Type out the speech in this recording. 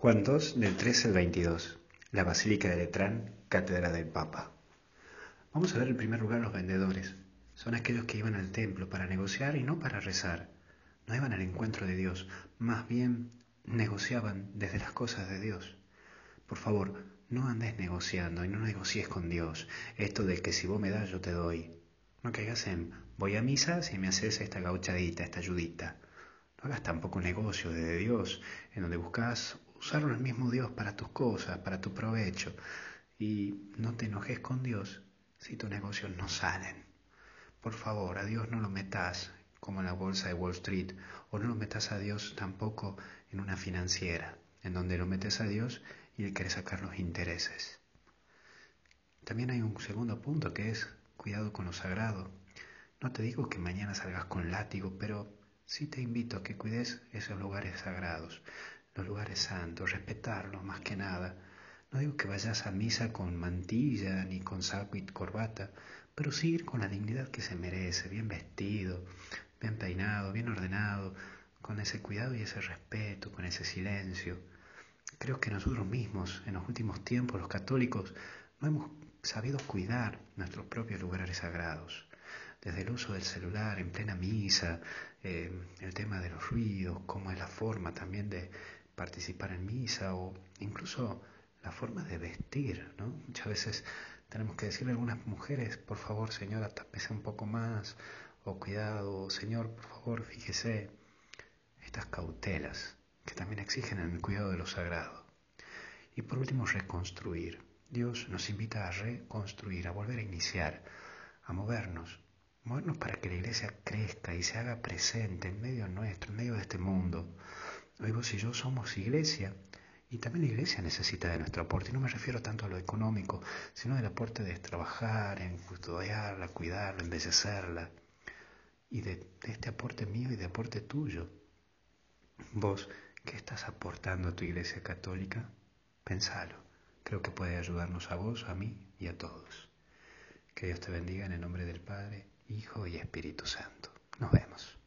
Juan 2, del 13 al 22. La Basílica de Letrán, Cátedra del Papa. Vamos a ver en primer lugar los vendedores. Son aquellos que iban al templo para negociar y no para rezar. No iban al encuentro de Dios, más bien negociaban desde las cosas de Dios. Por favor, no andes negociando y no negocies con Dios. Esto de que si vos me das, yo te doy. No caigas en voy a misa si me haces esta gauchadita, esta ayudita. No hagas tampoco un negocio de Dios en donde buscas usarlo el mismo Dios para tus cosas, para tu provecho. Y no te enojes con Dios si tus negocios no salen. Por favor, a Dios no lo metas como en la bolsa de Wall Street, o no lo metas a Dios tampoco en una financiera, en donde lo metes a Dios y Él quiere sacar los intereses. También hay un segundo punto que es cuidado con lo sagrado. No te digo que mañana salgas con látigo, pero sí te invito a que cuides esos lugares sagrados los lugares santos, respetarlos más que nada. No digo que vayas a misa con mantilla ni con saco y corbata, pero sí ir con la dignidad que se merece, bien vestido, bien peinado, bien ordenado, con ese cuidado y ese respeto, con ese silencio. Creo que nosotros mismos, en los últimos tiempos, los católicos, no hemos sabido cuidar nuestros propios lugares sagrados. Desde el uso del celular en plena misa, eh, el tema de los ruidos, cómo es la forma también de participar en misa o incluso la forma de vestir, ¿no? Muchas veces tenemos que decirle a algunas mujeres, por favor, señora, tápese un poco más, o cuidado, señor, por favor, fíjese, estas cautelas que también exigen el cuidado de lo sagrado. Y por último, reconstruir. Dios nos invita a reconstruir, a volver a iniciar, a movernos, movernos para que la iglesia crezca y se haga presente en medio nuestro, en medio de este mundo. Vos y yo somos iglesia y también la iglesia necesita de nuestro aporte. Y no me refiero tanto a lo económico, sino del aporte de trabajar, en custodiarla, cuidarla, embellecerla. Y de, de este aporte mío y de aporte tuyo. Vos, ¿qué estás aportando a tu iglesia católica? Pensalo. Creo que puede ayudarnos a vos, a mí y a todos. Que Dios te bendiga en el nombre del Padre, Hijo y Espíritu Santo. Nos vemos.